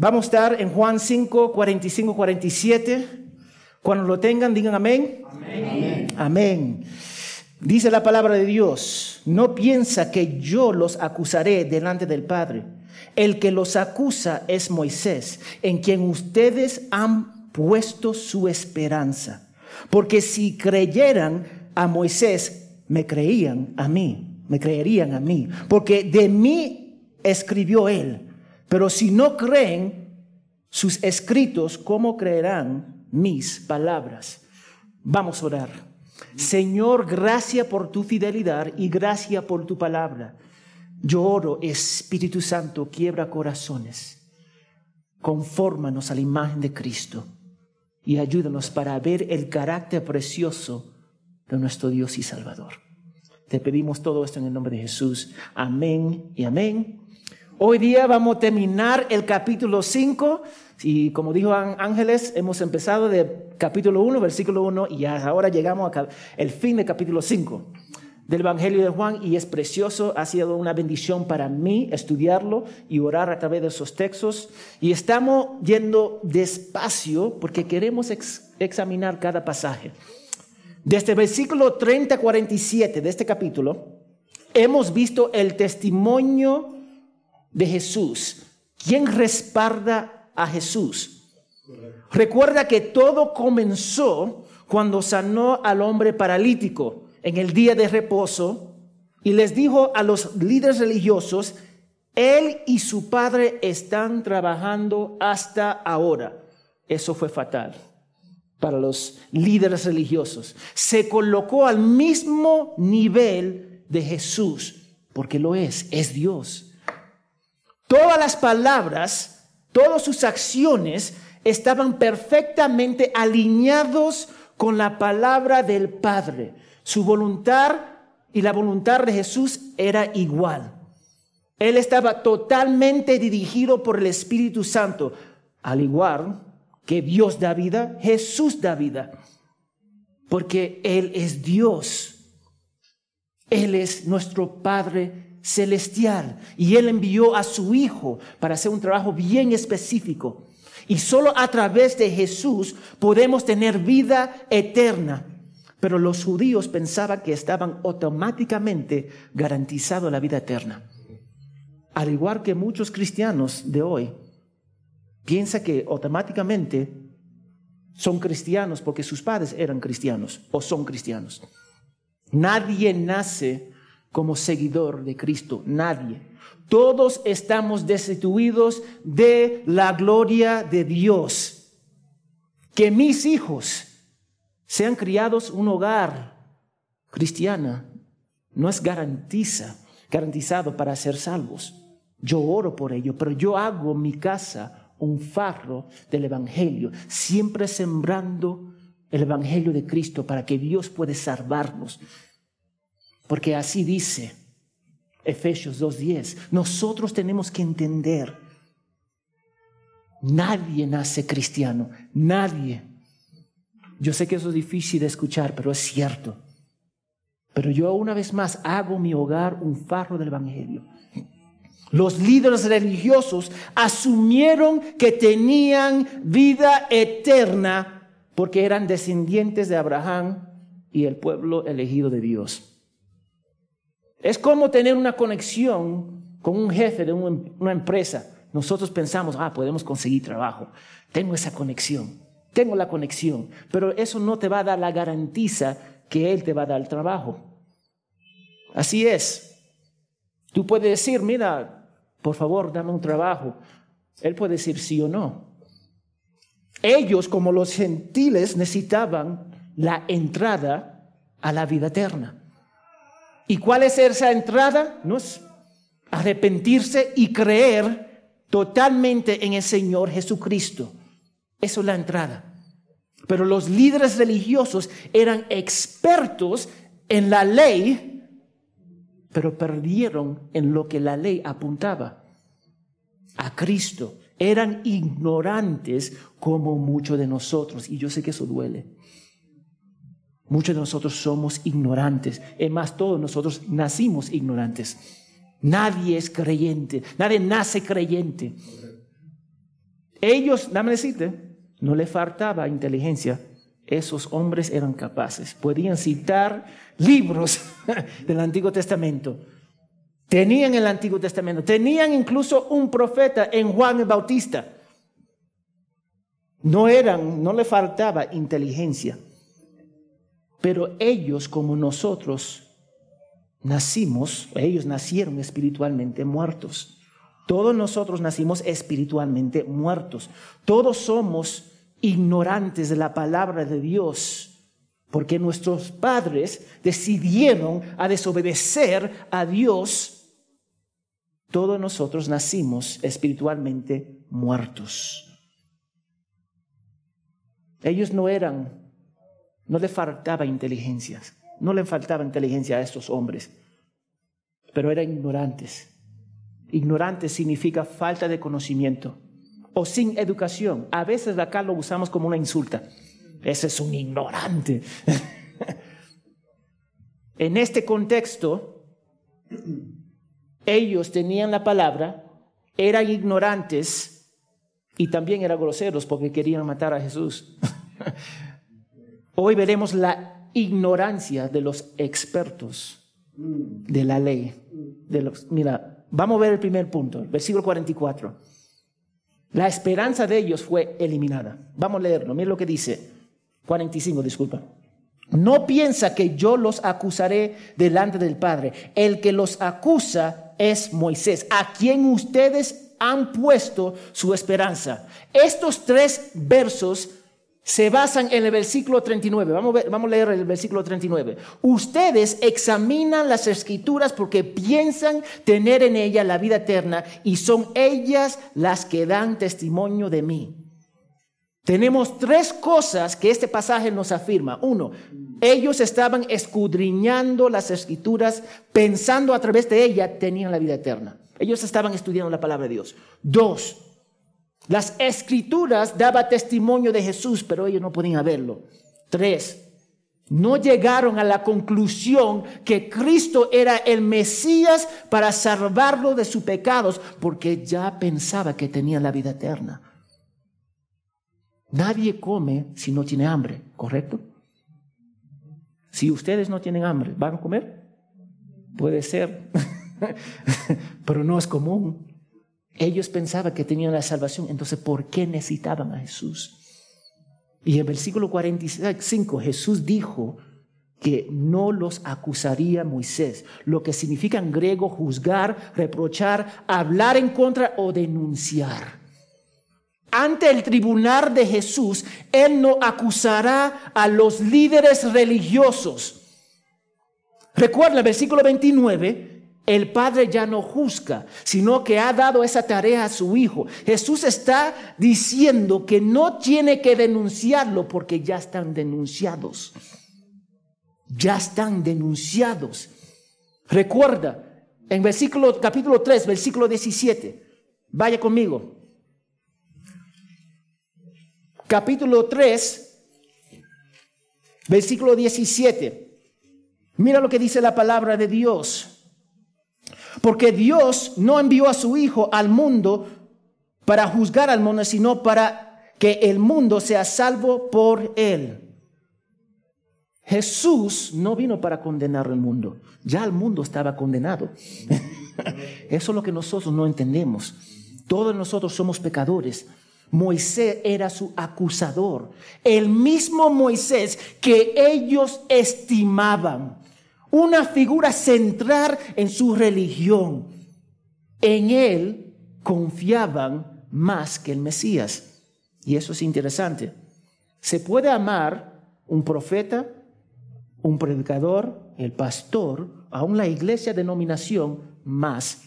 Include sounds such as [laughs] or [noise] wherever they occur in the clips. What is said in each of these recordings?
Vamos a estar en Juan 5, 45, 47. Cuando lo tengan, digan amén. Amén. amén. Dice la palabra de Dios, no piensa que yo los acusaré delante del Padre. El que los acusa es Moisés, en quien ustedes han puesto su esperanza. Porque si creyeran a Moisés, me creían a mí, me creerían a mí, porque de mí escribió él. Pero si no creen sus escritos, ¿cómo creerán mis palabras? Vamos a orar. Señor, gracias por tu fidelidad y gracias por tu palabra. Yo oro, Espíritu Santo, quiebra corazones, confórmanos a la imagen de Cristo y ayúdanos para ver el carácter precioso de nuestro Dios y Salvador. Te pedimos todo esto en el nombre de Jesús. Amén y amén. Hoy día vamos a terminar el capítulo 5 y como dijo Ángeles, hemos empezado de capítulo 1, versículo 1 y ahora llegamos al fin del capítulo 5 del Evangelio de Juan y es precioso, ha sido una bendición para mí estudiarlo y orar a través de esos textos. Y estamos yendo despacio porque queremos examinar cada pasaje. Desde el versículo 30 a 47 de este capítulo, hemos visto el testimonio de Jesús. ¿Quién respalda a Jesús? Recuerda que todo comenzó cuando sanó al hombre paralítico en el día de reposo y les dijo a los líderes religiosos, él y su padre están trabajando hasta ahora. Eso fue fatal para los líderes religiosos. Se colocó al mismo nivel de Jesús, porque lo es, es Dios. Todas las palabras, todas sus acciones estaban perfectamente alineados con la palabra del Padre. Su voluntad y la voluntad de Jesús era igual. Él estaba totalmente dirigido por el Espíritu Santo, al igual que Dios da vida, Jesús da vida, porque Él es Dios. Él es nuestro Padre celestial y Él envió a su Hijo para hacer un trabajo bien específico. Y solo a través de Jesús podemos tener vida eterna. Pero los judíos pensaban que estaban automáticamente garantizado la vida eterna. Al igual que muchos cristianos de hoy, piensa que automáticamente son cristianos porque sus padres eran cristianos o son cristianos. Nadie nace como seguidor de Cristo, nadie. Todos estamos destituidos de la gloria de Dios. Que mis hijos sean criados un hogar cristiana no es garantiza, garantizado para ser salvos. Yo oro por ello, pero yo hago mi casa un farro del Evangelio, siempre sembrando el Evangelio de Cristo para que Dios pueda salvarnos porque así dice Efesios 2.10. Nosotros tenemos que entender, nadie nace cristiano, nadie. Yo sé que eso es difícil de escuchar, pero es cierto. Pero yo una vez más hago mi hogar un farro del Evangelio. Los líderes religiosos asumieron que tenían vida eterna porque eran descendientes de Abraham y el pueblo elegido de Dios. Es como tener una conexión con un jefe de una empresa. Nosotros pensamos, ah, podemos conseguir trabajo. Tengo esa conexión, tengo la conexión, pero eso no te va a dar la garantía que Él te va a dar el trabajo. Así es. Tú puedes decir, mira, por favor, dame un trabajo. Él puede decir sí o no. Ellos, como los gentiles, necesitaban la entrada a la vida eterna. ¿Y cuál es esa entrada? No es arrepentirse y creer totalmente en el Señor Jesucristo. Eso es la entrada. Pero los líderes religiosos eran expertos en la ley, pero perdieron en lo que la ley apuntaba. A Cristo. Eran ignorantes como muchos de nosotros. Y yo sé que eso duele. Muchos de nosotros somos ignorantes. Es más, todos nosotros nacimos ignorantes. Nadie es creyente. Nadie nace creyente. Ellos, dame decirte, no le faltaba inteligencia. Esos hombres eran capaces. Podían citar libros [laughs] del Antiguo Testamento. Tenían el Antiguo Testamento. Tenían incluso un profeta en Juan el Bautista. No eran, no le faltaba inteligencia. Pero ellos, como nosotros, nacimos, ellos nacieron espiritualmente muertos. Todos nosotros nacimos espiritualmente muertos. Todos somos ignorantes de la palabra de Dios, porque nuestros padres decidieron a desobedecer a Dios. Todos nosotros nacimos espiritualmente muertos. Ellos no eran no le faltaba inteligencia, no le faltaba inteligencia a estos hombres, pero eran ignorantes. Ignorantes significa falta de conocimiento o sin educación. A veces acá lo usamos como una insulta. Ese es un ignorante. [laughs] en este contexto, ellos tenían la palabra, eran ignorantes y también eran groseros porque querían matar a Jesús. [laughs] Hoy veremos la ignorancia de los expertos de la ley. Mira, vamos a ver el primer punto, versículo 44. La esperanza de ellos fue eliminada. Vamos a leerlo. Mira lo que dice. 45, disculpa. No piensa que yo los acusaré delante del Padre. El que los acusa es Moisés, a quien ustedes han puesto su esperanza. Estos tres versos se basan en el versículo 39. Vamos a, leer el versículo 39. Ustedes examinan las escrituras porque piensan tener en ellas la vida eterna y son ellas las que dan testimonio de mí. Tenemos tres cosas que este pasaje nos afirma. Uno, ellos estaban escudriñando las escrituras, pensando a través de ellas tenían la vida eterna. Ellos estaban estudiando la palabra de Dios. Dos, las escrituras daban testimonio de Jesús, pero ellos no podían verlo. Tres, no llegaron a la conclusión que Cristo era el Mesías para salvarlo de sus pecados, porque ya pensaba que tenía la vida eterna. Nadie come si no tiene hambre, ¿correcto? Si ustedes no tienen hambre, ¿van a comer? Puede ser, [laughs] pero no es común. Ellos pensaban que tenían la salvación, entonces ¿por qué necesitaban a Jesús? Y en el versículo 45 Jesús dijo que no los acusaría Moisés, lo que significa en griego juzgar, reprochar, hablar en contra o denunciar. Ante el tribunal de Jesús, Él no acusará a los líderes religiosos. Recuerda el versículo 29, el Padre ya no juzga, sino que ha dado esa tarea a su Hijo. Jesús está diciendo que no tiene que denunciarlo porque ya están denunciados. Ya están denunciados. Recuerda, en versículo, capítulo 3, versículo 17. Vaya conmigo. Capítulo 3, versículo 17. Mira lo que dice la palabra de Dios. Porque Dios no envió a su Hijo al mundo para juzgar al mundo, sino para que el mundo sea salvo por él. Jesús no vino para condenar al mundo, ya el mundo estaba condenado. [laughs] Eso es lo que nosotros no entendemos. Todos nosotros somos pecadores. Moisés era su acusador, el mismo Moisés que ellos estimaban una figura central en su religión. En él confiaban más que el Mesías. Y eso es interesante. Se puede amar un profeta, un predicador, el pastor, aún la iglesia denominación más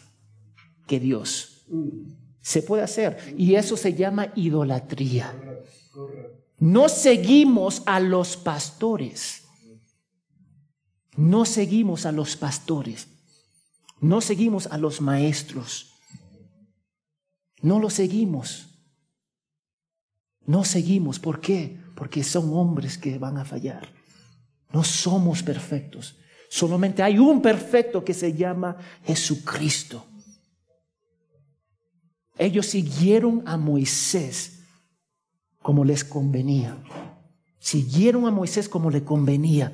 que Dios. Se puede hacer. Y eso se llama idolatría. No seguimos a los pastores no seguimos a los pastores, no seguimos a los maestros, no los seguimos. No seguimos, ¿por qué? Porque son hombres que van a fallar. No somos perfectos. Solamente hay un perfecto que se llama Jesucristo. Ellos siguieron a Moisés como les convenía. Siguieron a Moisés como le convenía,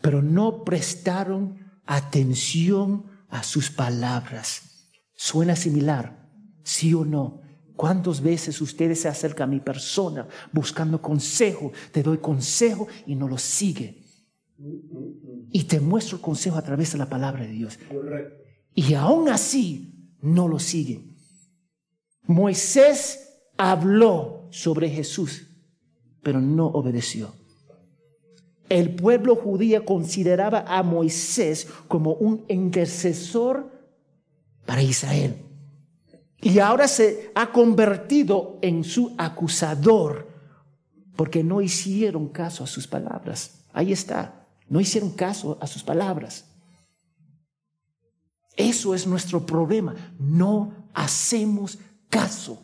pero no prestaron atención a sus palabras. ¿Suena similar? ¿Sí o no? ¿Cuántas veces ustedes se acercan a mi persona buscando consejo? Te doy consejo y no lo sigue. Y te muestro el consejo a través de la palabra de Dios. Y aún así no lo sigue. Moisés habló sobre Jesús, pero no obedeció. El pueblo judío consideraba a Moisés como un intercesor para Israel. Y ahora se ha convertido en su acusador porque no hicieron caso a sus palabras. Ahí está, no hicieron caso a sus palabras. Eso es nuestro problema. No hacemos caso.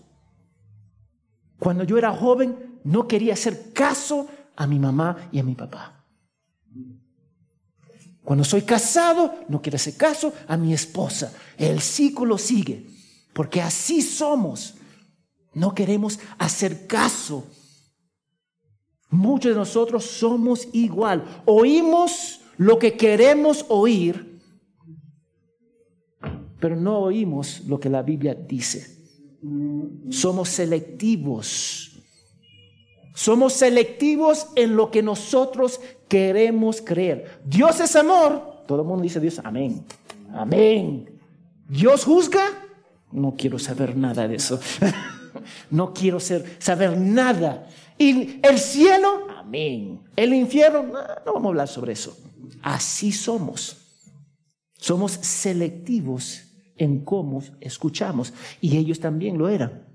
Cuando yo era joven, no quería hacer caso a mi mamá y a mi papá. Cuando soy casado, no quiero hacer caso a mi esposa. El ciclo sigue, porque así somos. No queremos hacer caso. Muchos de nosotros somos igual. Oímos lo que queremos oír, pero no oímos lo que la Biblia dice. Somos selectivos. Somos selectivos en lo que nosotros queremos creer. Dios es amor. Todo el mundo dice Dios, amén. Amén. Dios juzga. No quiero saber nada de eso. [laughs] no quiero ser, saber nada. Y el cielo, amén. El infierno, no, no vamos a hablar sobre eso. Así somos. Somos selectivos en cómo escuchamos. Y ellos también lo eran.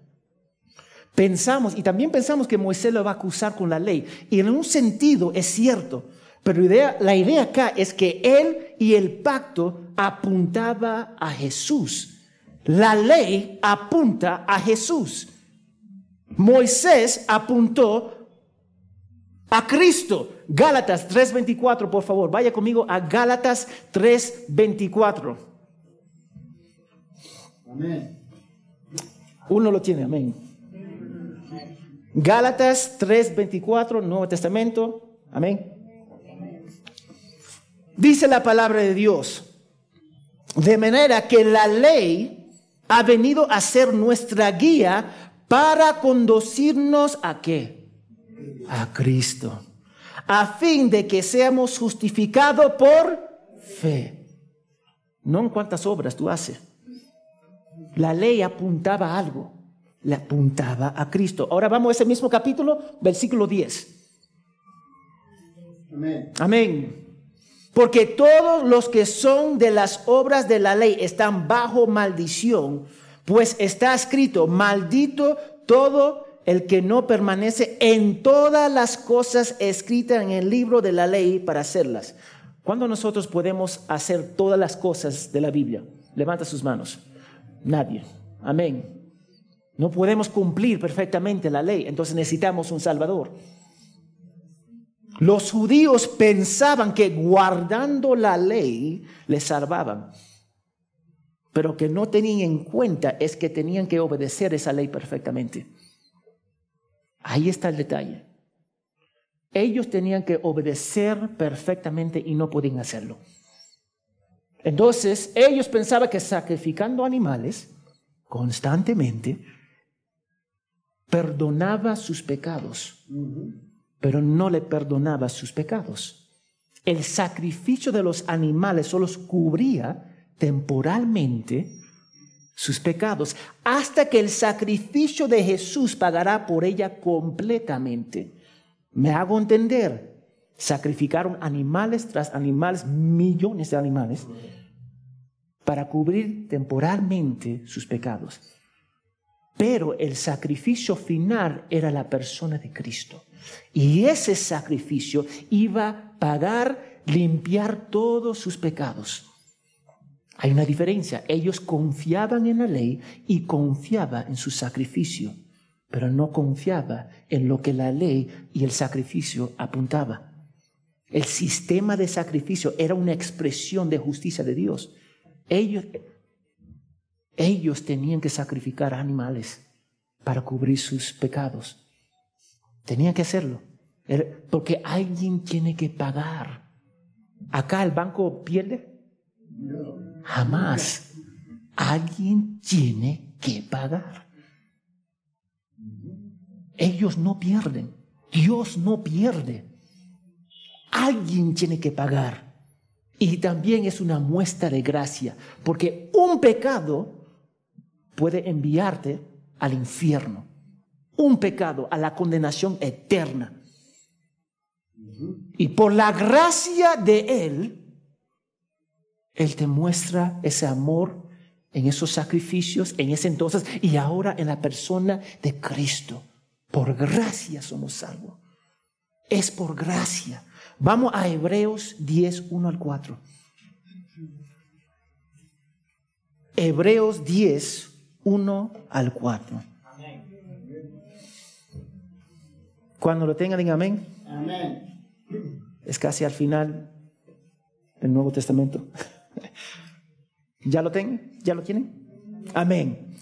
Pensamos, y también pensamos que Moisés lo va a acusar con la ley. Y en un sentido es cierto, pero la idea, la idea acá es que él y el pacto apuntaba a Jesús. La ley apunta a Jesús. Moisés apuntó a Cristo. Gálatas 3:24, por favor, vaya conmigo a Gálatas 3:24. Uno lo tiene, amén. Gálatas 3:24, Nuevo Testamento, amén. Dice la palabra de Dios, de manera que la ley ha venido a ser nuestra guía para conducirnos a qué? A Cristo, a fin de que seamos justificados por fe. No en cuántas obras tú haces la ley apuntaba a algo, le apuntaba a Cristo. Ahora vamos a ese mismo capítulo, versículo 10. Amén. Amén. Porque todos los que son de las obras de la ley están bajo maldición, pues está escrito, maldito todo el que no permanece en todas las cosas escritas en el libro de la ley para hacerlas. ¿Cuándo nosotros podemos hacer todas las cosas de la Biblia? Levanta sus manos. Nadie. Amén. No podemos cumplir perfectamente la ley, entonces necesitamos un Salvador. Los judíos pensaban que guardando la ley les salvaban, pero que no tenían en cuenta es que tenían que obedecer esa ley perfectamente. Ahí está el detalle. Ellos tenían que obedecer perfectamente y no podían hacerlo. Entonces, ellos pensaban que sacrificando animales constantemente perdonaba sus pecados, pero no le perdonaba sus pecados. El sacrificio de los animales solo cubría temporalmente sus pecados, hasta que el sacrificio de Jesús pagará por ella completamente. Me hago entender, sacrificaron animales tras animales, millones de animales, para cubrir temporalmente sus pecados. Pero el sacrificio final era la persona de Cristo. Y ese sacrificio iba a pagar, limpiar todos sus pecados. Hay una diferencia. Ellos confiaban en la ley y confiaban en su sacrificio, pero no confiaba en lo que la ley y el sacrificio apuntaba. El sistema de sacrificio era una expresión de justicia de Dios. Ellos, Ellos tenían que sacrificar animales para cubrir sus pecados. Tenían que hacerlo. Porque alguien tiene que pagar. ¿Acá el banco pierde? Jamás. Alguien tiene que pagar. Ellos no pierden. Dios no pierde. Alguien tiene que pagar. Y también es una muestra de gracia, porque un pecado puede enviarte al infierno. Un pecado a la condenación eterna. Y por la gracia de Él, Él te muestra ese amor en esos sacrificios, en ese entonces y ahora en la persona de Cristo. Por gracia somos salvos. Es por gracia. Vamos a Hebreos 10, 1 al 4. Hebreos 10, 1 al 4. Cuando lo tengan, digan amén. Amén. Es casi al final del Nuevo Testamento. ¿Ya lo tienen? ¿Ya lo tienen? Amén.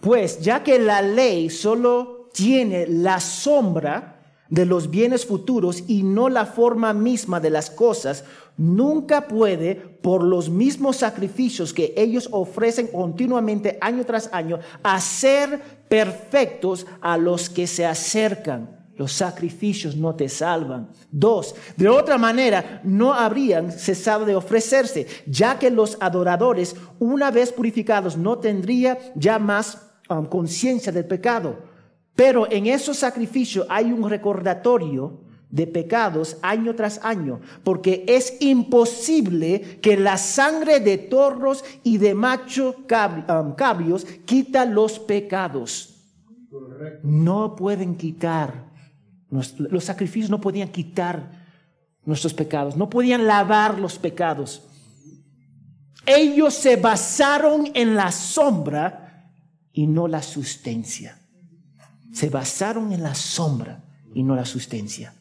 Pues ya que la ley solo tiene la sombra de los bienes futuros y no la forma misma de las cosas, nunca puede, por los mismos sacrificios que ellos ofrecen continuamente año tras año, hacer perfectos a los que se acercan. Los sacrificios no te salvan. Dos, de otra manera no habrían cesado de ofrecerse, ya que los adoradores, una vez purificados, no tendrían ya más um, conciencia del pecado. Pero en esos sacrificios hay un recordatorio de pecados año tras año, porque es imposible que la sangre de torros y de macho cabrios quita los pecados. No pueden quitar los sacrificios no podían quitar nuestros pecados, no podían lavar los pecados. Ellos se basaron en la sombra y no la sustancia. Se basaron en la sombra y no la sustancia.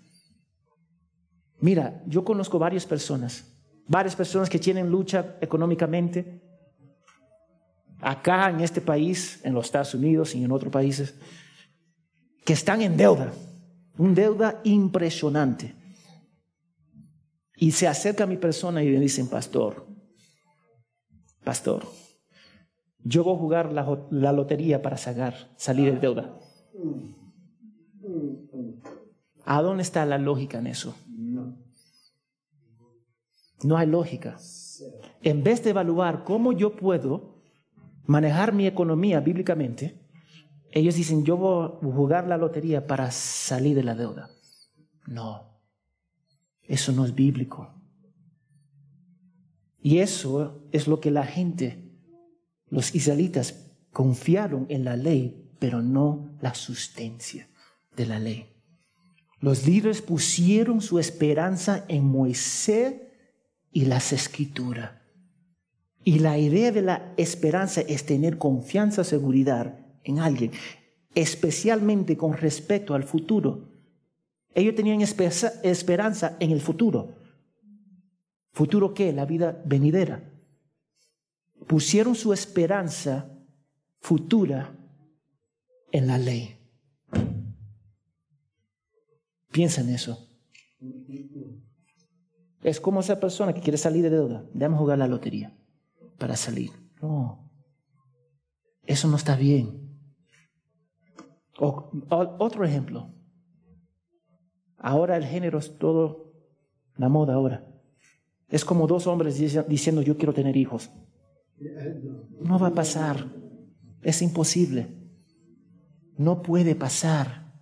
Mira, yo conozco varias personas, varias personas que tienen lucha económicamente, acá en este país, en los Estados Unidos y en otros países, que están en deuda un deuda impresionante. Y se acerca a mi persona y me dicen, pastor, pastor, yo voy a jugar la, lotería para sacar, salir de deuda. ¿A dónde está la lógica en eso? No hay lógica. En vez de evaluar cómo yo puedo manejar mi economía bíblicamente, ellos dicen, yo voy a jugar la lotería para salir de la deuda. No, eso no es bíblico. Y eso es lo que la gente, los israelitas, confiaron en la ley, pero no la sustancia de la ley. Los líderes pusieron su esperanza en Moisés y las escrituras. Y la idea de la esperanza es tener confianza, seguridad en alguien, especialmente con respecto al futuro. Ellos tenían esperanza en el futuro. ¿Futuro qué? La vida venidera. Pusieron su esperanza futura en la ley. Piensa en eso. Es como esa persona que quiere salir de deuda. Déjame jugar la lotería para salir. No. Eso no está bien otro ejemplo. Ahora el género es todo la moda ahora. Es como dos hombres diciendo yo quiero tener hijos. No va a pasar. Es imposible. No puede pasar.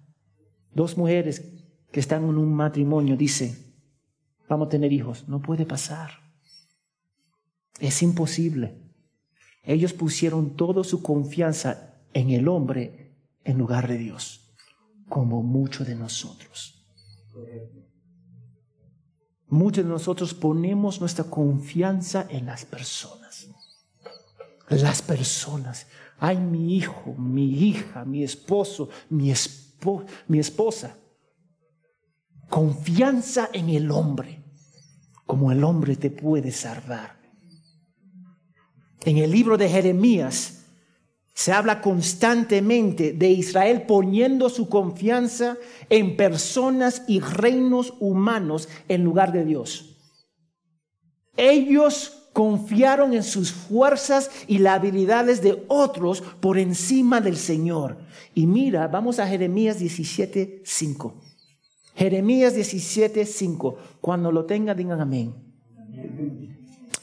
Dos mujeres que están en un matrimonio dicen, vamos a tener hijos. No puede pasar. Es imposible. Ellos pusieron toda su confianza en el hombre en lugar de Dios, como muchos de nosotros. Muchos de nosotros ponemos nuestra confianza en las personas. Las personas. Ay, mi hijo, mi hija, mi esposo, mi, mi esposa. Confianza en el hombre, como el hombre te puede salvar. En el libro de Jeremías se habla constantemente de Israel poniendo su confianza en personas y reinos humanos en lugar de Dios. Ellos confiaron en sus fuerzas y las habilidades de otros por encima del Señor. Y mira, vamos a Jeremías 17:5. Jeremías 17:5. Cuando lo tenga, digan amén.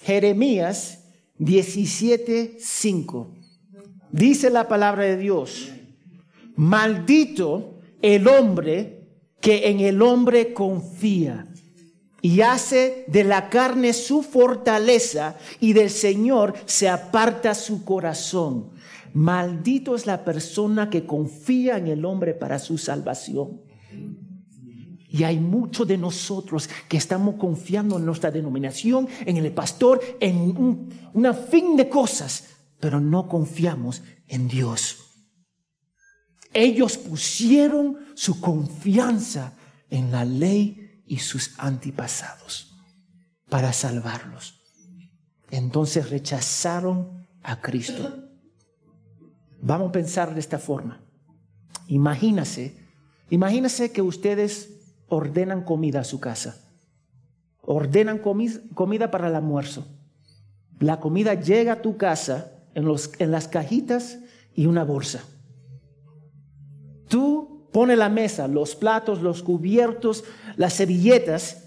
Jeremías 17:5. Dice la palabra de Dios, maldito el hombre que en el hombre confía y hace de la carne su fortaleza y del Señor se aparta su corazón. Maldito es la persona que confía en el hombre para su salvación. Y hay muchos de nosotros que estamos confiando en nuestra denominación, en el pastor, en un, una fin de cosas, pero no confiamos en Dios. Ellos pusieron su confianza en la ley y sus antepasados para salvarlos. Entonces rechazaron a Cristo. Vamos a pensar de esta forma. Imagínase, imagínese que ustedes ordenan comida a su casa. Ordenan comida para el almuerzo. La comida llega a tu casa en, los, en las cajitas y una bolsa. Tú pones la mesa, los platos, los cubiertos, las servilletas.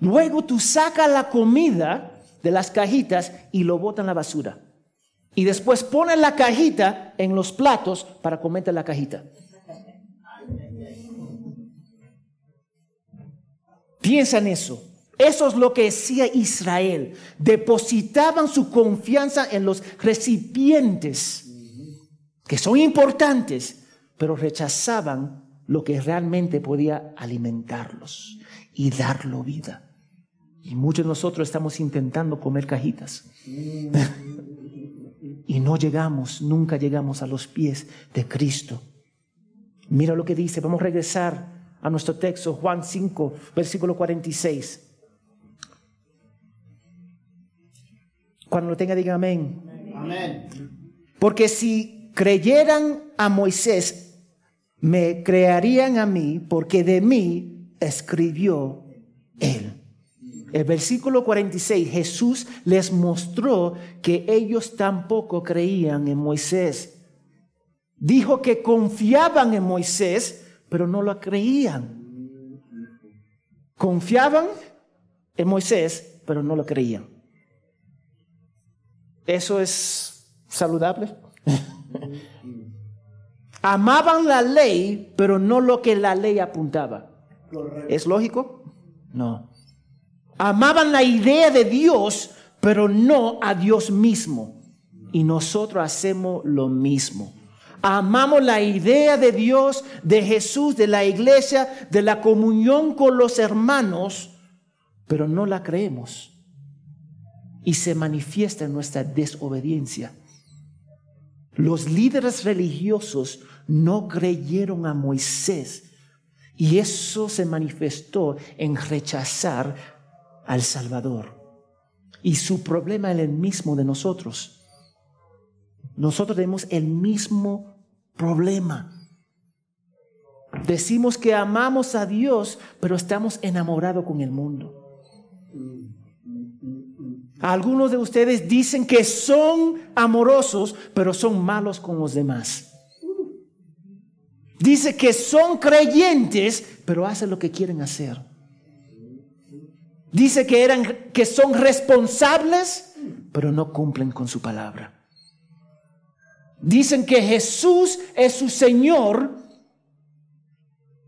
Luego tú sacas la comida de las cajitas y lo botas en la basura. Y después pones la cajita en los platos para comerte la cajita. Piensa en eso. Eso es lo que decía Israel. Depositaban su confianza en los recipientes, que son importantes, pero rechazaban lo que realmente podía alimentarlos y darlo vida. Y muchos de nosotros estamos intentando comer cajitas. [laughs] y no llegamos, nunca llegamos a los pies de Cristo. Mira lo que dice, vamos a regresar a nuestro texto, Juan 5, versículo 46. Cuando lo tenga, diga amén. Amén. Porque si creyeran a Moisés, me crearían a mí, porque de mí escribió él. El versículo 46, Jesús les mostró que ellos tampoco creían en Moisés. Dijo que confiaban en Moisés, pero no lo creían. Confiaban en Moisés, pero no lo creían. ¿Eso es saludable? [laughs] Amaban la ley, pero no lo que la ley apuntaba. ¿Es lógico? No. Amaban la idea de Dios, pero no a Dios mismo. Y nosotros hacemos lo mismo. Amamos la idea de Dios, de Jesús, de la iglesia, de la comunión con los hermanos, pero no la creemos. Y se manifiesta en nuestra desobediencia. Los líderes religiosos no creyeron a Moisés y eso se manifestó en rechazar al Salvador. Y su problema es el mismo de nosotros nosotros tenemos el mismo problema. Decimos que amamos a Dios, pero estamos enamorados con el mundo. Algunos de ustedes dicen que son amorosos, pero son malos con los demás. Dice que son creyentes, pero hacen lo que quieren hacer. Dice que eran que son responsables, pero no cumplen con su palabra. Dicen que Jesús es su Señor,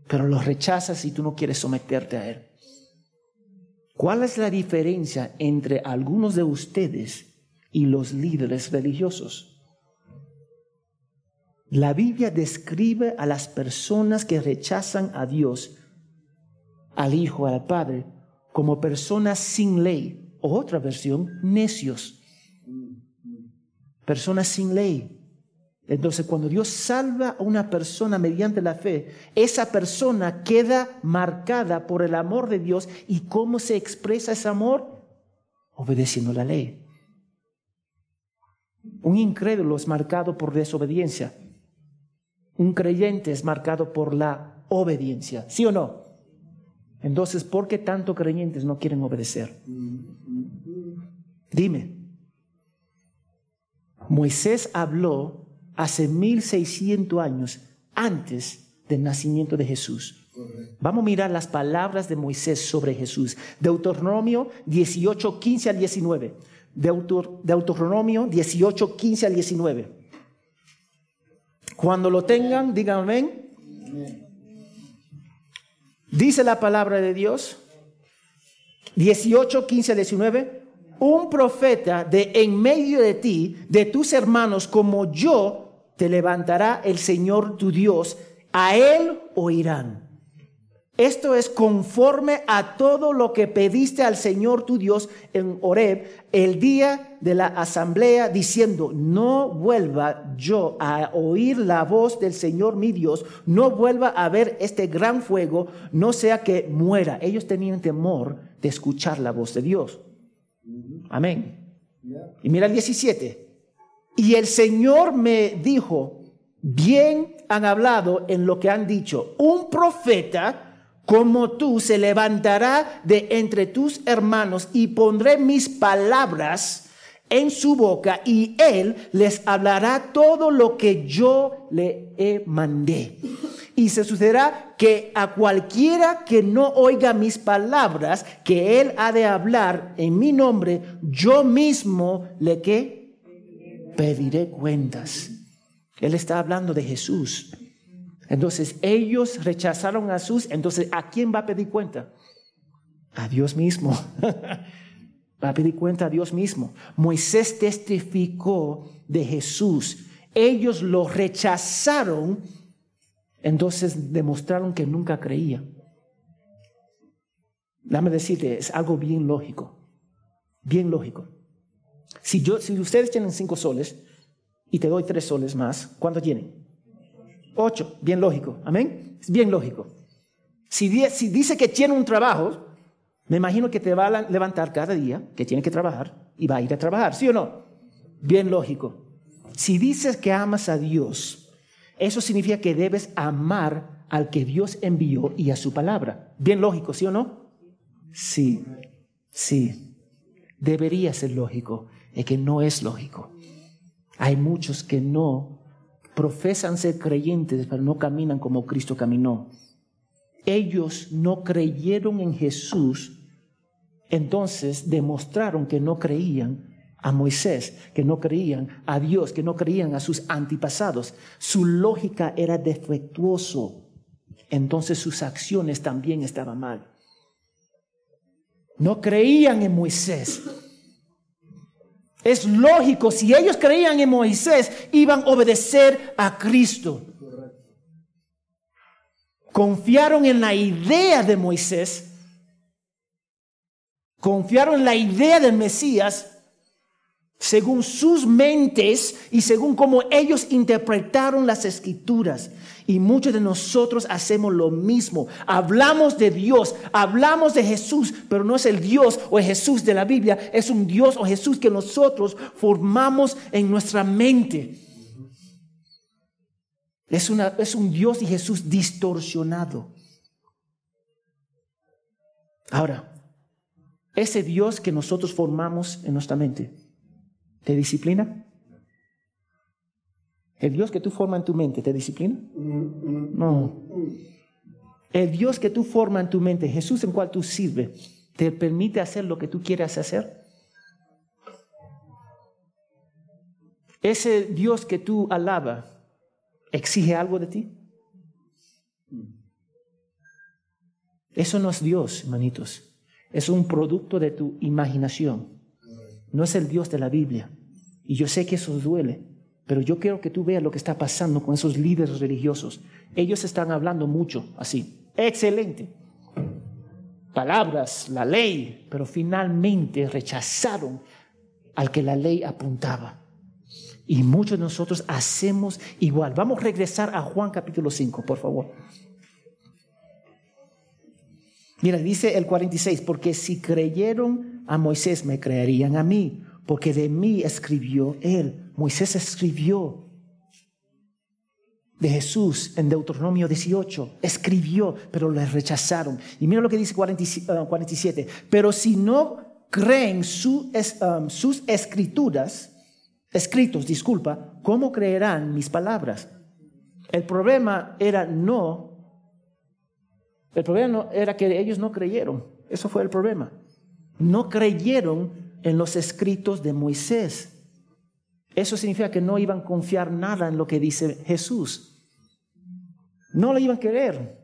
pero lo rechazas si tú no quieres someterte a Él. ¿Cuál es la diferencia entre algunos de ustedes y los líderes religiosos? La Biblia describe a las personas que rechazan a Dios, al Hijo, al Padre, como personas sin ley. O otra versión, necios. Personas sin ley. Entonces, cuando Dios salva a una persona mediante la fe, esa persona queda marcada por el amor de Dios. ¿Y cómo se expresa ese amor? Obedeciendo la ley. Un incrédulo es marcado por desobediencia. Un creyente es marcado por la obediencia. ¿Sí o no? Entonces, ¿por qué tantos creyentes no quieren obedecer? Dime. Moisés habló hace 1600 años antes del nacimiento de Jesús. Vamos a mirar las palabras de Moisés sobre Jesús. Deuteronomio 18, 15 al 19. Deuteronomio 18, 15 al 19. Cuando lo tengan, digan amén. Dice la palabra de Dios, 18, 15 al 19, un profeta de en medio de ti, de tus hermanos como yo, te levantará el Señor tu Dios, a él oirán. Esto es conforme a todo lo que pediste al Señor tu Dios en Horeb el día de la asamblea, diciendo, no vuelva yo a oír la voz del Señor mi Dios, no vuelva a ver este gran fuego, no sea que muera. Ellos tenían temor de escuchar la voz de Dios. Amén. Y mira el 17. Y el Señor me dijo, bien han hablado en lo que han dicho, un profeta, como tú se levantará de entre tus hermanos y pondré mis palabras en su boca y él les hablará todo lo que yo le he mandé. Y se sucederá que a cualquiera que no oiga mis palabras, que él ha de hablar en mi nombre, yo mismo le que pediré cuentas. Él está hablando de Jesús. Entonces ellos rechazaron a Jesús, entonces ¿a quién va a pedir cuenta? A Dios mismo. [laughs] va a pedir cuenta a Dios mismo. Moisés testificó de Jesús. Ellos lo rechazaron, entonces demostraron que nunca creían. Dame decirte, es algo bien lógico, bien lógico. Si, yo, si ustedes tienen cinco soles y te doy tres soles más, ¿cuánto tienen? Ocho, bien lógico. Amén. Bien lógico. Si, dice que tiene un trabajo, me imagino que te va a levantar cada día, que tiene que trabajar, y va a ir a trabajar, ¿sí o no? Bien lógico. Si dices que amas a Dios, eso significa que debes amar al que Dios envió y a su palabra. Bien lógico, ¿sí o no? Sí, sí. Debería ser lógico, es que no es lógico. Hay muchos que no profesan ser creyentes, pero no caminan como Cristo caminó. Ellos no creyeron en Jesús, entonces demostraron que no creían a Moisés, que no creían a Dios, que no creían a sus antepasados. Su lógica era defectuoso, entonces sus acciones también estaban mal. No creían en Moisés, es lógico, si ellos creían en Moisés, iban a obedecer a Cristo. Confiaron en la idea de Moisés, confiaron en la idea del Mesías, según sus mentes y según cómo ellos interpretaron las escrituras. Y muchos de nosotros hacemos lo mismo. Hablamos de Dios, hablamos de Jesús, pero no es el Dios o el Jesús de la Biblia, es un Dios o Jesús que nosotros formamos en nuestra mente. Es, es un Dios y Jesús distorsionado. Ahora, ese Dios que nosotros formamos en nuestra mente, ¿Te disciplina? ¿El Dios que tú formas en tu mente te disciplina? No. El Dios que tú formas en tu mente, Jesús en cual tú sirves, ¿te permite hacer lo que tú quieras hacer? Ese Dios que tú alabas, ¿exige algo de ti? Eso no es Dios, hermanitos. Es un producto de tu imaginación. No es el Dios de la Biblia. Y yo sé que eso duele, pero yo quiero que tú veas lo que está pasando con esos líderes religiosos. Ellos están hablando mucho así. Excelente. Palabras, la ley, pero finalmente rechazaron al que la ley apuntaba. Y muchos de nosotros hacemos igual. Vamos a regresar a Juan capítulo 5, por favor. Mira, dice el 46, porque si creyeron a Moisés, me creerían a mí, porque de mí escribió él. Moisés escribió de Jesús en Deuteronomio 18. Escribió, pero le rechazaron. Y mira lo que dice 47. Ah, pero si no creen um, sus escrituras, escritos, disculpa, ¿cómo creerán mis palabras? El problema era no, el problema era que ellos no creyeron. Eso fue el problema. No creyeron en los escritos de Moisés. Eso significa que no iban a confiar nada en lo que dice Jesús. No le iban a creer.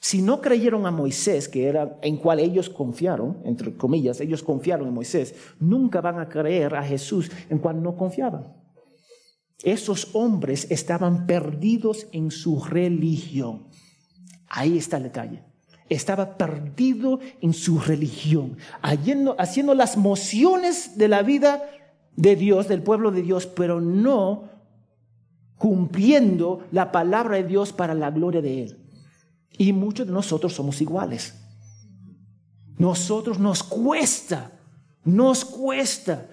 Si no creyeron a Moisés, que era en cual ellos confiaron, entre comillas, ellos confiaron en Moisés, nunca van a creer a Jesús en cual no confiaban. Esos hombres estaban perdidos en su religión. Ahí está el detalle. Estaba perdido en su religión, haciendo, haciendo las mociones de la vida de Dios, del pueblo de Dios, pero no cumpliendo la palabra de Dios para la gloria de Él. Y muchos de nosotros somos iguales. Nosotros nos cuesta, nos cuesta.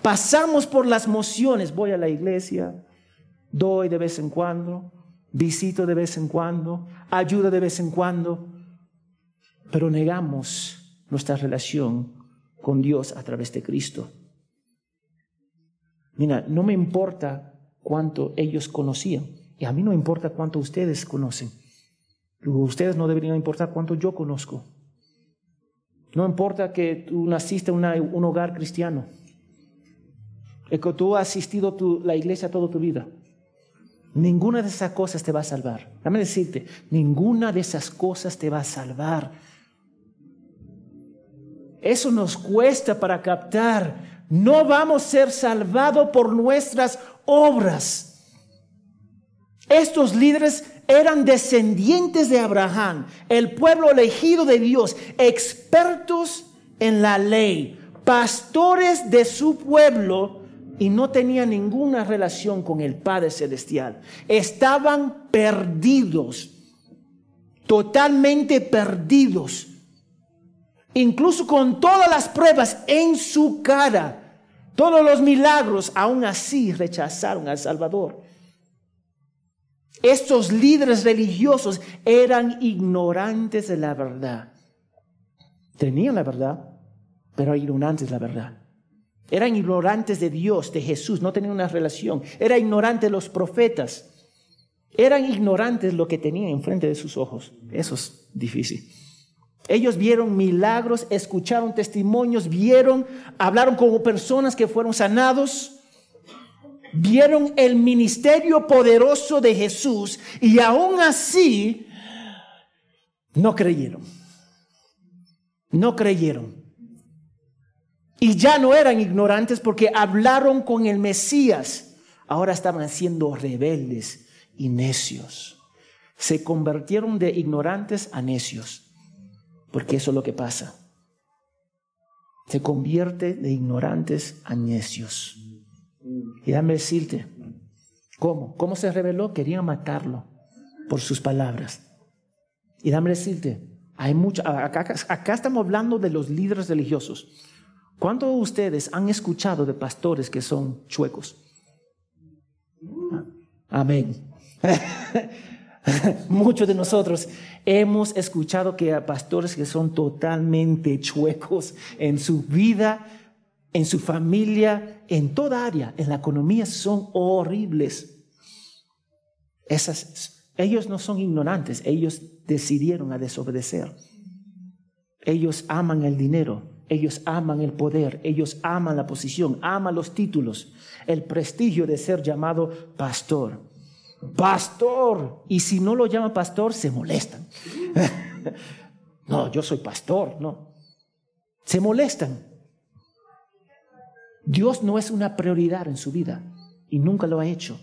Pasamos por las mociones. Voy a la iglesia, doy de vez en cuando, visito de vez en cuando, ayudo de vez en cuando, pero negamos nuestra relación con Dios a través de Cristo. Mira, no me importa cuánto ellos conocían y a mí no importa cuánto ustedes conocen. Ustedes no deberían importar cuánto yo conozco. No importa que tú naciste en un hogar cristiano, que tú has asistido a la iglesia toda tu vida. Ninguna de esas cosas te va a salvar. Dame decirte, ninguna de esas cosas te va a salvar. Eso nos cuesta para captar. No vamos a ser salvados por nuestras obras. Estos líderes eran descendientes de Abraham, el pueblo elegido de Dios, expertos en la ley, pastores de su pueblo y no tenían ninguna relación con el Padre Celestial. Estaban perdidos, totalmente perdidos. Incluso con todas las pruebas en su cara, todos los milagros, aún así rechazaron al Salvador. Estos líderes religiosos eran ignorantes de la verdad. Tenían la verdad, pero ignorantes de la verdad. Eran ignorantes de Dios, de Jesús, no tenían una relación. Eran ignorantes los profetas. Eran ignorantes lo que tenían enfrente de sus ojos. Eso es difícil. Ellos vieron milagros, escucharon testimonios, vieron, hablaron como personas que fueron sanados vieron el ministerio poderoso de Jesús y aún así no creyeron. No creyeron. Y ya no eran ignorantes porque hablaron con el Mesías. Ahora estaban siendo rebeldes y necios. Se convirtieron de ignorantes a necios. Porque eso es lo que pasa. Se convierte de ignorantes a necios. Y dame decirte, ¿cómo? ¿Cómo se reveló? Querían matarlo por sus palabras. Y dame decirte, hay mucho, acá, acá estamos hablando de los líderes religiosos. ¿Cuántos de ustedes han escuchado de pastores que son chuecos? Amén. [laughs] Muchos de nosotros hemos escuchado que hay pastores que son totalmente chuecos en su vida en su familia, en toda área, en la economía, son horribles. Ellos no son ignorantes, ellos decidieron a desobedecer. Ellos aman el dinero, ellos aman el poder, ellos aman la posición, aman los títulos, el prestigio de ser llamado pastor. Pastor. Y si no lo llaman pastor, se molestan. [laughs] no, yo soy pastor, no. Se molestan. Dios no es una prioridad en su vida y nunca lo ha hecho.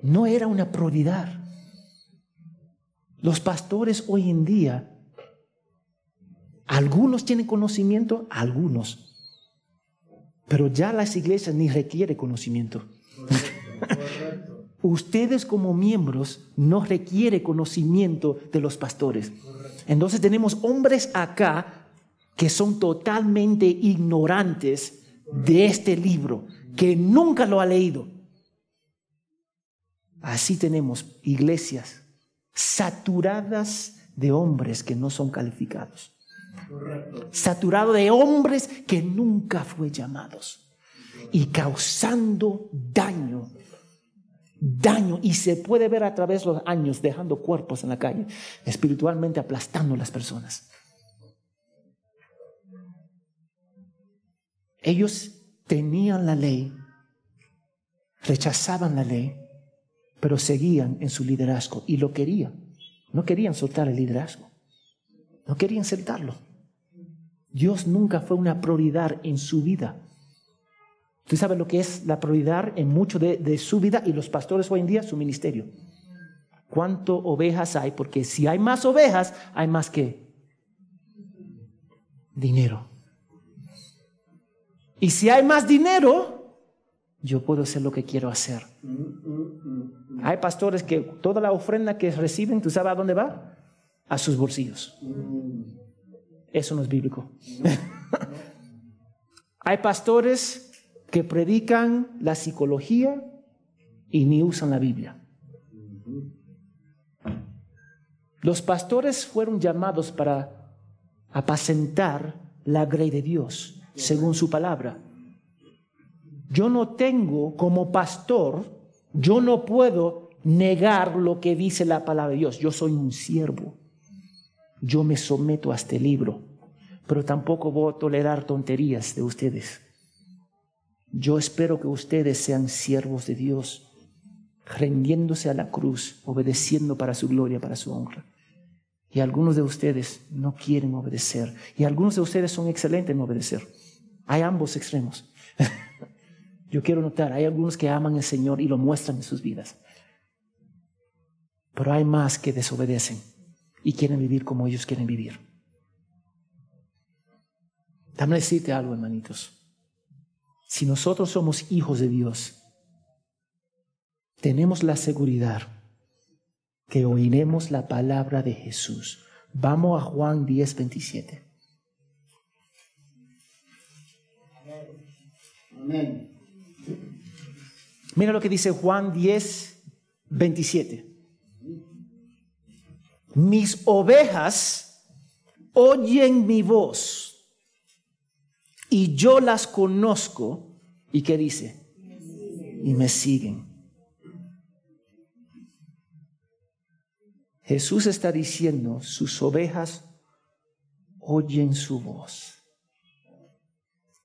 No era una prioridad. Los pastores hoy en día, algunos tienen conocimiento, algunos, pero ya las iglesias ni requiere conocimiento. Ustedes como miembros no requiere conocimiento de los pastores. Entonces tenemos hombres acá que son totalmente ignorantes de este libro, que nunca lo ha leído. Así tenemos iglesias saturadas de hombres que no son calificados. Saturado de hombres que nunca fue llamados. Y causando daño. Daño. Y se puede ver a través de los años dejando cuerpos en la calle. Espiritualmente aplastando a las personas. Ellos tenían la ley. Rechazaban la ley. Pero seguían en su liderazgo. Y lo querían. No querían soltar el liderazgo. No querían soltarlo. Dios nunca fue una prioridad en su vida. Tú sabes lo que es la prioridad en mucho de, su vida y los pastores hoy en día, su ministerio. ¿Cuánto ovejas hay? Porque si hay más ovejas, hay más que dinero. Y si hay más dinero, yo puedo hacer lo que quiero hacer. Hay pastores que toda la ofrenda que reciben, ¿tú sabes a dónde va? A sus bolsillos. Eso no es bíblico. [laughs] Hay pastores que predican la psicología y ni usan la Biblia. Los pastores fueron llamados para apacentar la grey de Dios, según su palabra. Yo no tengo como pastor, yo no puedo negar lo que dice la palabra de Dios. Yo soy un siervo. Yo me someto a este libro, pero tampoco voy a tolerar tonterías de ustedes. Yo espero que ustedes sean siervos de Dios, rendiéndose a la cruz, obedeciendo para su gloria, para su honra. Y algunos de ustedes no quieren obedecer. Y algunos de ustedes son excelentes en obedecer. Hay ambos extremos. [laughs] Yo quiero notar, hay algunos que aman al Señor y lo muestran en sus vidas. Pero hay más que desobedecen y quieren vivir como ellos quieren vivir. Dame decirte algo, hermanitos. Si nosotros somos hijos de Dios, tenemos la seguridad que oiremos la palabra de Jesús. Vamos a Juan 10, 27. Mira lo que dice Juan 10, 27 mis ovejas oyen mi voz y yo las conozco. ¿Y qué dice? Y me siguen. Jesús está diciendo, sus ovejas oyen su voz.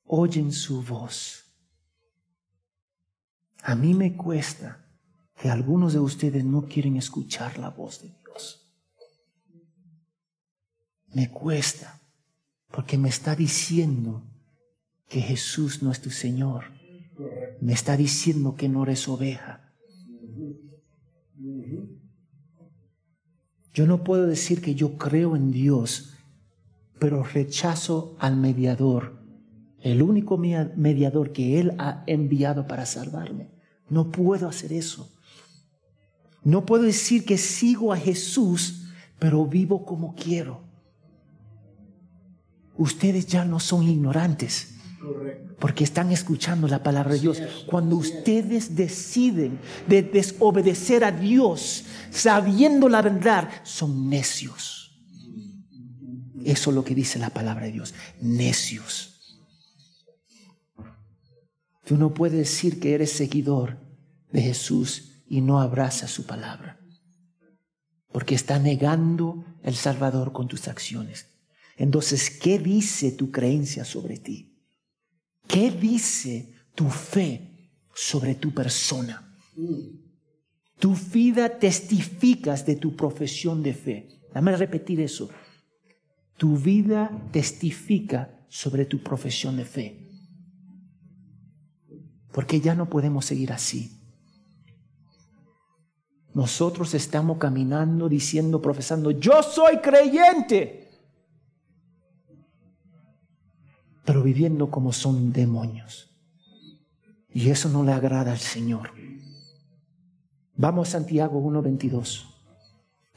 Oyen su voz. A mí me cuesta que algunos de ustedes no quieren escuchar la voz de Dios me cuesta, porque me está diciendo que Jesús no es tu Señor. Me está diciendo que no eres oveja. Yo no puedo decir que yo creo en Dios, pero rechazo al mediador, el único mediador que Él ha enviado para salvarme. No puedo hacer eso. No puedo decir que sigo a Jesús, pero vivo como quiero ustedes ya no son ignorantes. Porque están escuchando la palabra de Dios. Cuando ustedes deciden de desobedecer a Dios, sabiendo la verdad, son necios. Eso es lo que dice la palabra de Dios. Necios. Tú no puedes decir que eres seguidor de Jesús y no abrazas su palabra. Porque está negando el Salvador con tus acciones. Entonces, ¿qué dice tu creencia sobre ti? ¿Qué dice tu fe sobre tu persona? Tu vida testificas de tu profesión de fe. Dame repetir eso. Tu vida testifica sobre tu profesión de fe. Porque ya no podemos seguir así. Nosotros estamos caminando diciendo, profesando, yo soy creyente. Pero viviendo como son demonios. Y eso no le agrada al Señor. Vamos a Santiago 1.22,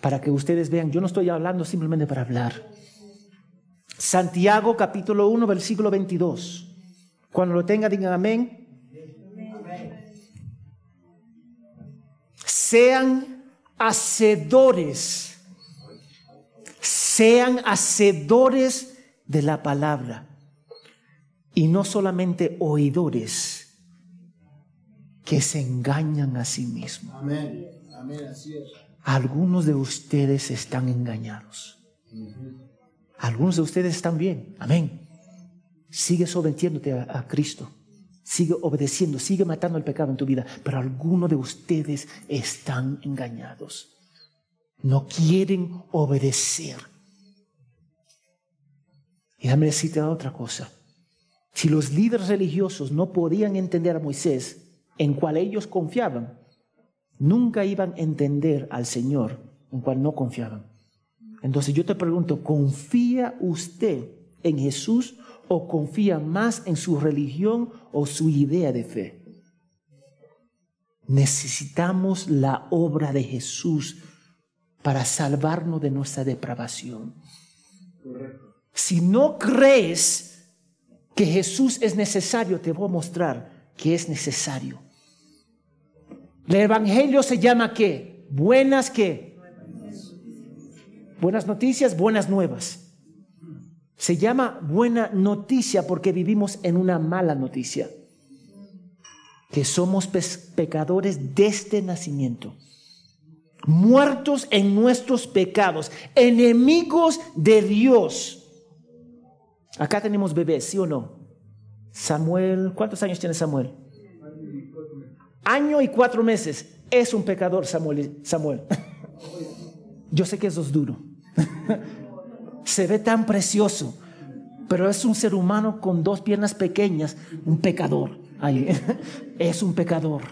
para que ustedes vean, yo no estoy hablando simplemente para hablar. Santiago capítulo 1, versículo 22. Cuando lo tenga, digan amén. Sean hacedores, sean hacedores de la palabra y no solamente oidores que se engañan a sí mismos. Amén. Amén. Así es. Algunos de ustedes están engañados. Algunos de ustedes están bien. Amén. Sigue sometiéndote a, Cristo. Sigue obedeciendo, sigue matando el pecado en tu vida. Pero algunos de ustedes están engañados. No quieren obedecer. Y déjame decirte otra cosa. Si los líderes religiosos no podían entender a Moisés, en cual ellos confiaban, nunca iban a entender al Señor, en cual no confiaban. Entonces yo te pregunto, ¿confía usted en Jesús o confía más en su religión o su idea de fe? Necesitamos la obra de Jesús para salvarnos de nuestra depravación. Si no crees que Jesús es necesario, te voy a mostrar que es necesario. El Evangelio se llama qué? Buenas qué? Buenas noticias, buenas nuevas. Se llama buena noticia porque vivimos en una mala noticia. Que somos pecadores desde nacimiento. Muertos en nuestros pecados. Enemigos de Dios. Acá tenemos bebés, ¿sí o no? Samuel, ¿cuántos años tiene Samuel? Año y cuatro meses. Es un pecador, Samuel. Samuel. [laughs] Yo sé que eso es duro. [laughs] Se ve tan precioso, pero es un ser humano con dos piernas pequeñas, un pecador. [laughs] es un pecador.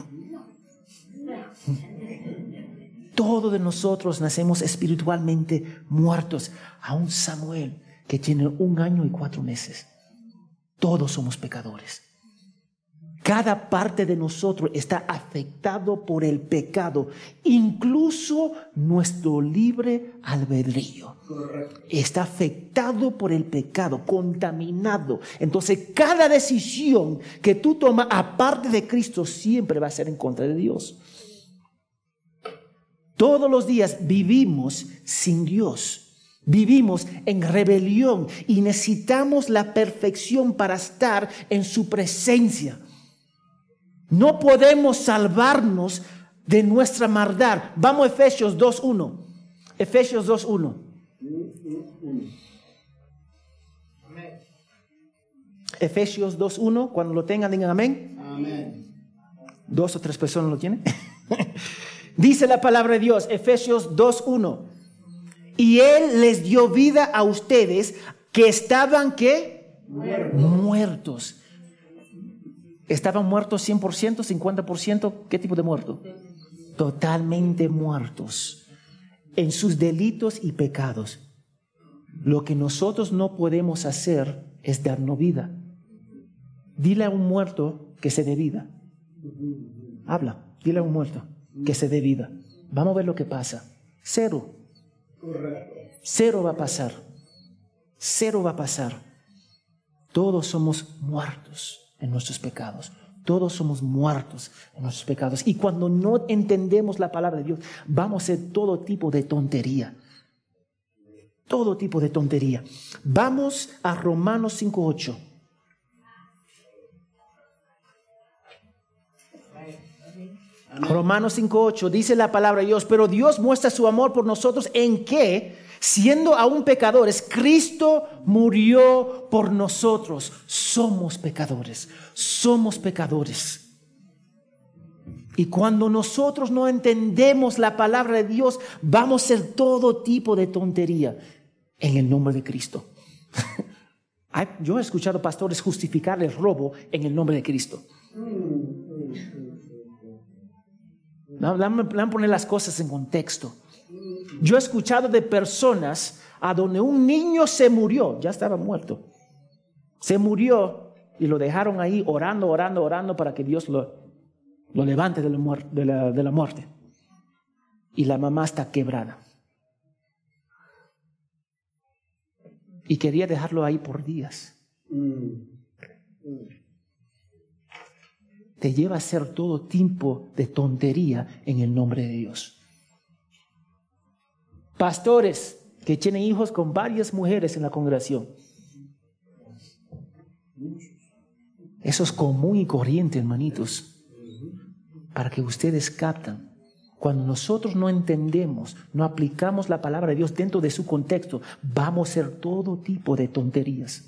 Todos de nosotros nacemos espiritualmente muertos. un Samuel, que tiene un año y cuatro meses. Todos somos pecadores. Cada parte de nosotros está afectado por el pecado, incluso nuestro libre albedrío. Está afectado por el pecado, contaminado. Entonces, cada decisión que tú tomas aparte de Cristo siempre va a ser en contra de Dios. Todos los días vivimos sin Dios. Vivimos en rebelión y necesitamos la perfección para estar en su presencia. No podemos salvarnos de nuestra maldad. Vamos a Efesios 2.1. Efesios 2.1. Efesios 2.1, cuando lo tengan, digan amén. amén. Dos o tres personas lo tienen. [laughs] Dice la palabra de Dios, Efesios 2.1. Y Él les dio vida a ustedes que estaban que muertos ¿Estaban muertos 100%, 50%? ¿Qué tipo de muerto? Totalmente muertos en sus delitos y pecados. Lo que nosotros no podemos hacer es darnos vida. Dile a un muerto que se dé vida. Habla, dile a un muerto que se dé vida. Vamos a ver lo que pasa. Cero. Cero va a pasar. Cero va a pasar. Todos somos muertos en nuestros pecados. Todos somos muertos en nuestros pecados. Y cuando no entendemos la palabra de Dios, vamos a hacer todo tipo de tontería. Todo tipo de tontería. Vamos a Romanos 5.8. Romanos 5.8 dice la palabra de Dios, pero Dios muestra su amor por nosotros en que Siendo aún pecadores, Cristo murió por nosotros. Somos pecadores, somos pecadores. Y cuando nosotros no entendemos la palabra de Dios, vamos a hacer todo tipo de tontería en el nombre de Cristo. [laughs] Yo he escuchado pastores justificar el robo en el nombre de Cristo. Vamos a poner las cosas en contexto. Yo he escuchado de personas a donde un niño se murió, ya estaba muerto. Se murió y lo dejaron ahí orando, orando, orando para que Dios lo, lo levante de la, muerte. Y la mamá está quebrada. Y quería dejarlo ahí por días. Te lleva a hacer todo tipo de tontería en el nombre de Dios. Pastores que tienen hijos con varias mujeres en la congregación. Eso es común y corriente, hermanitos, para que ustedes captan. Cuando nosotros no entendemos, no aplicamos la palabra de Dios dentro de su contexto, vamos a hacer todo tipo de tonterías.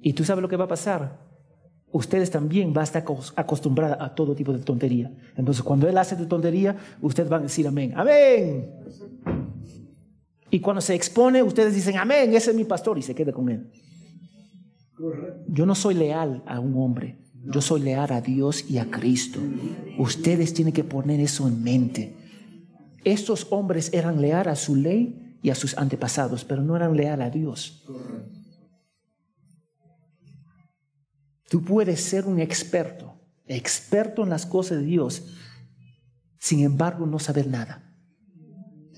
Y tú sabes lo que va a pasar. Ustedes también van a estar acostumbrados a todo tipo de tontería. Entonces, cuando Él hace tu tontería, ustedes van a decir amén. Amén. Y cuando se expone, ustedes dicen amén, ese es mi pastor y se queda con Él. Yo no soy leal a un hombre, yo soy leal a Dios y a Cristo. Ustedes tienen que poner eso en mente. Estos hombres eran leal a su ley y a sus antepasados, pero no eran leal a Dios. Tú puedes ser un experto, experto en las cosas de Dios, sin embargo no saber nada.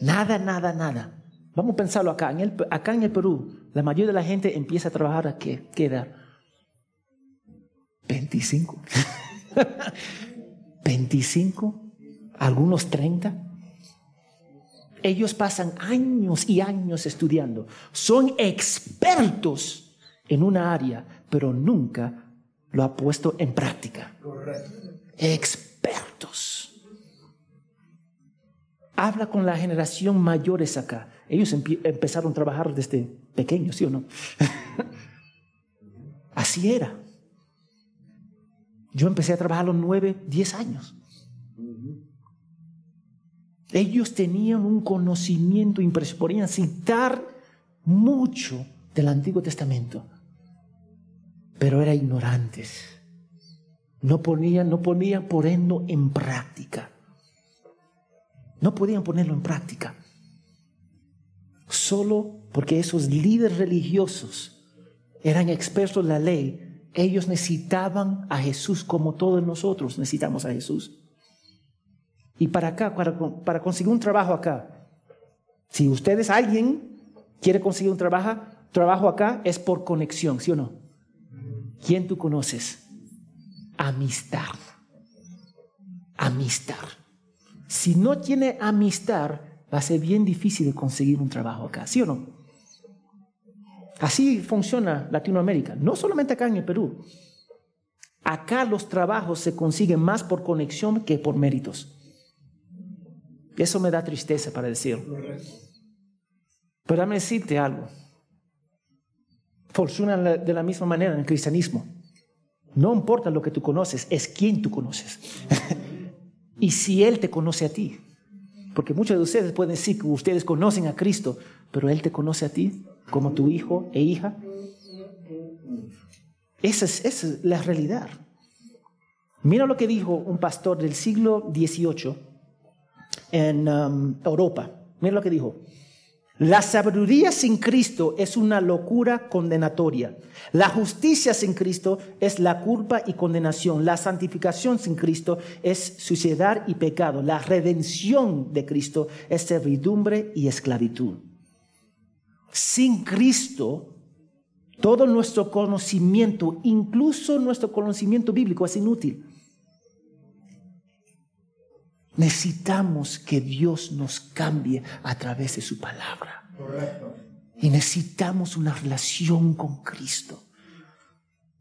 Nada, nada, nada. Vamos a pensarlo acá. En el, acá en el Perú, la mayoría de la gente empieza a trabajar a qué, qué edad? 25. 25, [laughs] algunos 30. Ellos pasan años y años estudiando. Son expertos en una área, pero nunca lo ha puesto en práctica. Expertos. Habla con la generación mayores acá. Ellos empezaron a trabajar desde pequeños, ¿sí o no? [laughs] Así era. Yo empecé a trabajar a los nueve, diez años. Ellos tenían un conocimiento impresionante, podían citar mucho del Antiguo Testamento, pero eran ignorantes. No ponían, no ponían ponerlo en práctica. No podían ponerlo en práctica solo porque esos líderes religiosos eran expertos en la ley, ellos necesitaban a Jesús como todos nosotros necesitamos a Jesús. Y para acá, para, para conseguir un trabajo acá, si ustedes, alguien quiere conseguir un trabajo, trabajo acá es por conexión, ¿sí o no? ¿Quién tú conoces? Amistad. Amistad. Si no tiene amistad, va a ser bien difícil conseguir un trabajo acá, ¿sí o no? Así funciona Latinoamérica, no solamente acá en el Perú. Acá los trabajos se consiguen más por conexión que por méritos. Eso me da tristeza para decirlo. Pero déjame decirte algo. Funciona de la misma manera en el cristianismo. No importa lo que tú conoces, es quién tú conoces. [laughs] y si Él te conoce a ti. Porque muchos de ustedes pueden decir que ustedes conocen a Cristo, pero Él te conoce a ti como tu hijo e hija. Esa es, la realidad. Mira lo que dijo un pastor del siglo XVIII en um, Europa. Mira lo que dijo. La sabiduría sin Cristo es una locura condenatoria. La justicia sin Cristo es la culpa y condenación. La santificación sin Cristo es suciedad y pecado. La redención de Cristo es servidumbre y esclavitud. Sin Cristo, todo nuestro conocimiento, incluso nuestro conocimiento bíblico, es inútil. Necesitamos que Dios nos cambie a través de su palabra. Y necesitamos una relación con Cristo.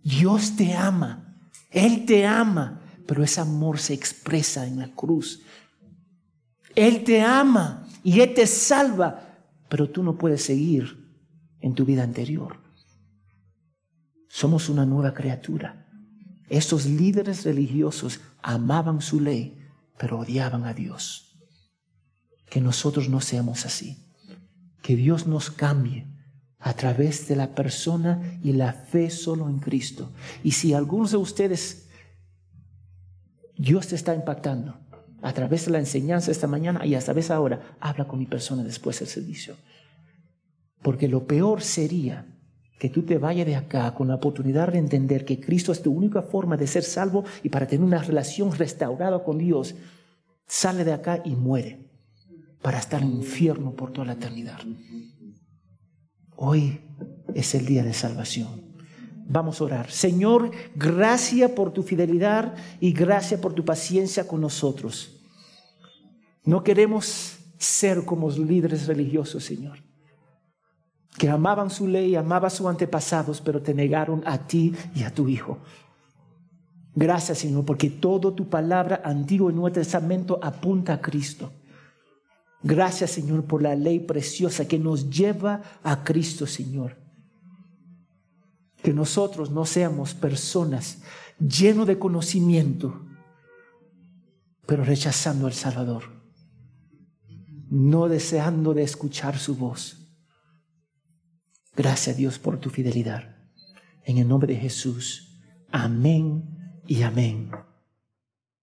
Dios te ama, Él te ama, pero ese amor se expresa en la cruz. Él te ama y Él te salva, pero tú no puedes seguir en tu vida anterior. Somos una nueva criatura. Estos líderes religiosos amaban su ley, pero odiaban a Dios. Que nosotros no seamos así. Que Dios nos cambie a través de la persona y la fe solo en Cristo. Y si algunos de ustedes, Dios te está impactando a través de la enseñanza esta mañana y a través ahora, habla con mi persona después del servicio. Porque lo peor sería que tú te vayas de acá con la oportunidad de entender que Cristo es tu única forma de ser salvo y para tener una relación restaurada con Dios, sale de acá y muere para estar en el infierno por toda la eternidad. Hoy es el día de salvación. Vamos a orar. Señor, gracias por tu fidelidad y gracias por tu paciencia con nosotros. No queremos ser como los líderes religiosos, Señor, que amaban su ley, amaban sus antepasados, pero te negaron a ti y a tu Hijo. Gracias, Señor, porque toda tu palabra antiguo y Nuevo Testamento apunta a Cristo. Gracias, Señor, por la ley preciosa que nos lleva a Cristo, Señor. Que nosotros no seamos personas llenos de conocimiento, pero rechazando al Salvador, no deseando de escuchar su voz. Gracias, Dios, por tu fidelidad. En el nombre de Jesús. Amén y amén.